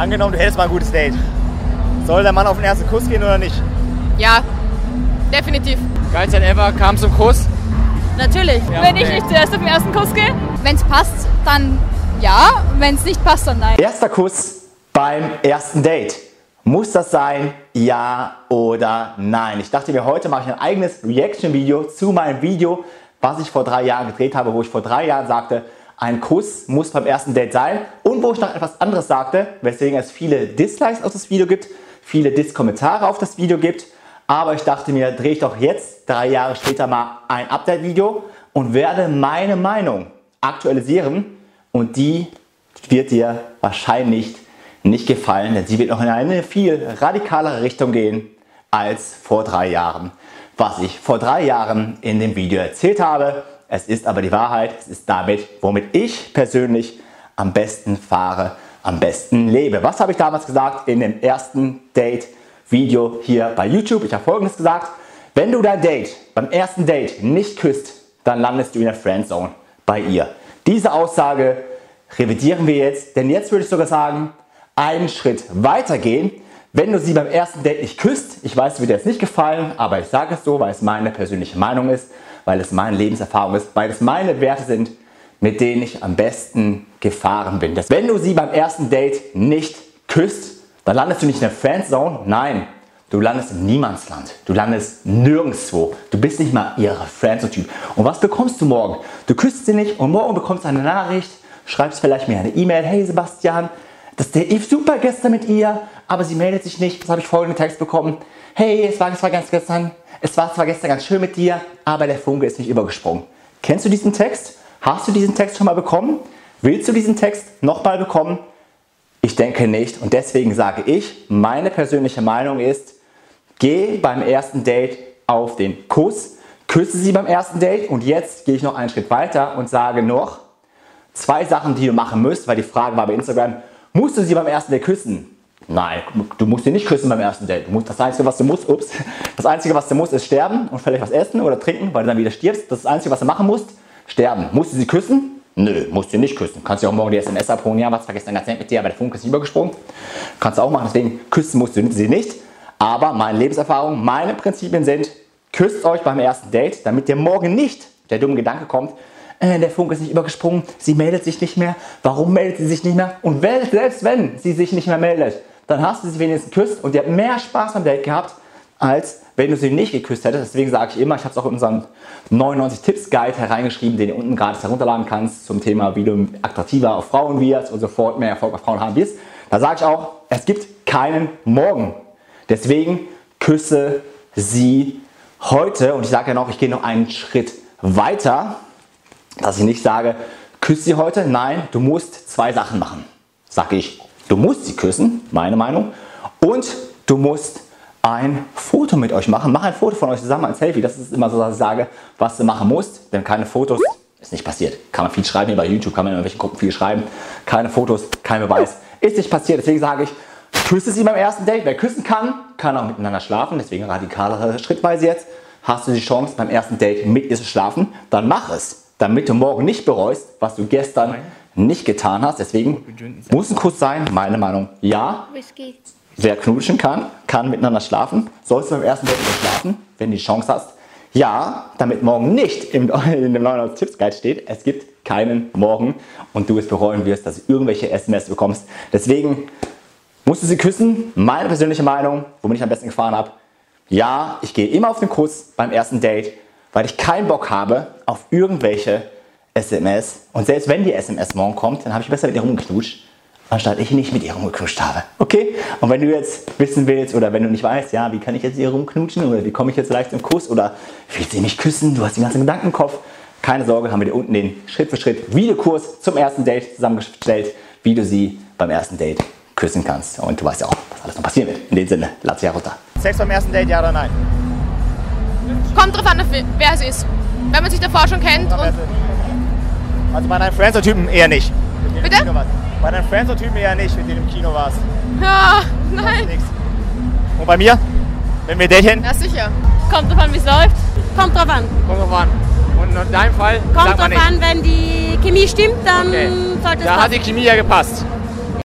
Angenommen, du hättest mal ein gutes Date. Soll der Mann auf den ersten Kuss gehen oder nicht? Ja, definitiv. Geilzeit ever, kam zum Kuss. Natürlich. Ja, Wenn ich nicht zuerst auf den ersten Kuss gehe. Wenn es passt, dann ja. Wenn es nicht passt, dann nein. Erster Kuss beim ersten Date. Muss das sein? Ja oder nein? Ich dachte mir, heute mache ich ein eigenes Reaction-Video zu meinem Video, was ich vor drei Jahren gedreht habe, wo ich vor drei Jahren sagte, ein Kuss muss beim ersten Date sein und wo ich noch etwas anderes sagte, weswegen es viele Dislikes auf das Video gibt, viele Diss-Kommentare auf das Video gibt. Aber ich dachte mir, drehe ich doch jetzt, drei Jahre später, mal ein Update-Video und werde meine Meinung aktualisieren und die wird dir wahrscheinlich nicht gefallen, denn sie wird noch in eine viel radikalere Richtung gehen als vor drei Jahren. Was ich vor drei Jahren in dem Video erzählt habe, es ist aber die Wahrheit, es ist damit, womit ich persönlich am besten fahre, am besten lebe. Was habe ich damals gesagt in dem ersten Date-Video hier bei YouTube? Ich habe folgendes gesagt, wenn du dein Date beim ersten Date nicht küsst, dann landest du in der Friendzone bei ihr. Diese Aussage revidieren wir jetzt, denn jetzt würde ich sogar sagen, einen Schritt weiter gehen. Wenn du sie beim ersten Date nicht küsst, ich weiß, es wird dir jetzt nicht gefallen, aber ich sage es so, weil es meine persönliche Meinung ist, weil es meine Lebenserfahrung ist, weil es meine Werte sind, mit denen ich am besten gefahren bin. Das- Wenn du sie beim ersten Date nicht küsst, dann landest du nicht in der Friendzone, nein, du landest im Niemandsland. Du landest nirgendwo. Du bist nicht mal ihre Friendzone-Typ. Und was bekommst du morgen? Du küsst sie nicht und morgen bekommst du eine Nachricht, schreibst vielleicht mir eine E-Mail, hey Sebastian, das Date lief super gestern mit ihr, aber sie meldet sich nicht. Das habe ich folgenden Text bekommen. Hey, es war, es war ganz gestern, es war zwar gestern ganz schön mit dir, aber der Funke ist nicht übergesprungen. Kennst du diesen Text? Hast du diesen Text schon mal bekommen? Willst du diesen Text nochmal bekommen? Ich denke nicht und deswegen sage ich, meine persönliche Meinung ist, geh beim ersten Date auf den Kuss, küsse sie beim ersten Date und jetzt gehe ich noch einen Schritt weiter und sage noch zwei Sachen, die du machen musst, weil die Frage war bei Instagram, musst du sie beim ersten Date küssen? Nein, du musst sie nicht küssen beim ersten Date. Du musst, das Einzige, was du musst, ups, das Einzige, was du musst, ist sterben und vielleicht was essen oder trinken, weil du dann wieder stirbst. Das ist das Einzige, was du machen musst, sterben. Musst du sie küssen? Nö, musst du nicht küssen. Kannst du auch morgen die SMS abholen, ja, was gestern ganz nett mit dir, aber der Funke ist nicht übergesprungen. Kannst du auch machen, deswegen küssen musst du sie nicht. Aber meine Lebenserfahrung, meine Prinzipien sind, küsst euch beim ersten Date, damit dir morgen nicht der dumme Gedanke kommt, äh, der Funke ist nicht übergesprungen, sie meldet sich nicht mehr, warum meldet sie sich nicht mehr? Und selbst wenn sie sich nicht mehr meldet, dann hast du sie wenigstens geküsst und ihr habt mehr Spaß beim Date gehabt, als wenn du sie nicht geküsst hättest. Deswegen sage ich immer, ich habe es auch in unserem 99 Tipps Guide hereingeschrieben, den du unten gratis herunterladen kannst zum Thema, wie du attraktiver auf Frauen wirst und sofort mehr Erfolg auf Frauen haben wirst. Da sage ich auch, es gibt keinen Morgen. Deswegen küsse sie heute und ich sage ja noch, ich gehe noch einen Schritt weiter, dass ich nicht sage, küsse sie heute. Nein, du musst zwei Sachen machen, sage ich. Du musst sie küssen, meine Meinung, und du musst ein Foto mit euch machen. Mach ein Foto von euch zusammen, ein Selfie. Das ist immer so, dass ich sage, was du machen musst. Denn keine Fotos ist nicht passiert. Kann man viel schreiben, hier bei YouTube kann man in irgendwelchen Gruppen viel schreiben. Keine Fotos, kein Beweis. Ist nicht passiert. Deswegen sage ich, küsse sie beim ersten Date. Wer küssen kann, kann auch miteinander schlafen. Deswegen radikalere Schrittweise jetzt. Hast du die Chance, beim ersten Date mit ihr zu schlafen, dann mach es. Damit du morgen nicht bereust, was du gestern nicht getan hast. Deswegen muss ein Kuss sein, meine Meinung. Ja, Whisky. Wer knutschen kann, kann miteinander schlafen. Sollst du beim ersten Date schlafen, wenn du die Chance hast. Ja, damit morgen nicht im, in dem 99 Tipps Guide steht, es gibt keinen Morgen und du es bereuen wirst, dass du irgendwelche SMS bekommst. Deswegen musst du sie küssen. Meine persönliche Meinung, womit ich am besten gefahren habe. Ja, ich gehe immer auf den Kuss beim ersten Date, weil ich keinen Bock habe auf irgendwelche SMS. Und selbst wenn die SMS morgen kommt, dann habe ich besser mit ihr rumgeknutscht, anstatt ich nicht mit ihr rumgeknutscht habe. Okay? Und wenn du jetzt wissen willst oder wenn du nicht weißt, ja, wie kann ich jetzt hier rumknutschen oder wie komme ich jetzt leicht zum Kuss oder will sie mich küssen, du hast den ganzen Gedanken im Kopf. Keine Sorge, haben wir dir unten den Schritt für Schritt Videokurs zum ersten Date zusammengestellt, wie du sie beim ersten Date küssen kannst. Und du weißt ja auch, was alles noch passieren wird. In dem Sinne, lad sie herunter. Sex beim ersten Date, ja oder nein? Kommt drauf an, wer es ist. Wenn man sich davor schon kennt und Also bei deinen Friends-Typen eher nicht. Denen Bitte? Kino warst. Bei deinen Friends-Typen eher nicht, mit denen du im Kino warst. ja, nein. Und bei mir? Wenn wir Date Ja, sicher. Kommt drauf an, wie es läuft. Kommt drauf an. Kommt drauf an. Und in deinem Fall? Kommt drauf an, wenn die Chemie stimmt, dann Okay. sollte es Da hat passen. die Chemie ja gepasst.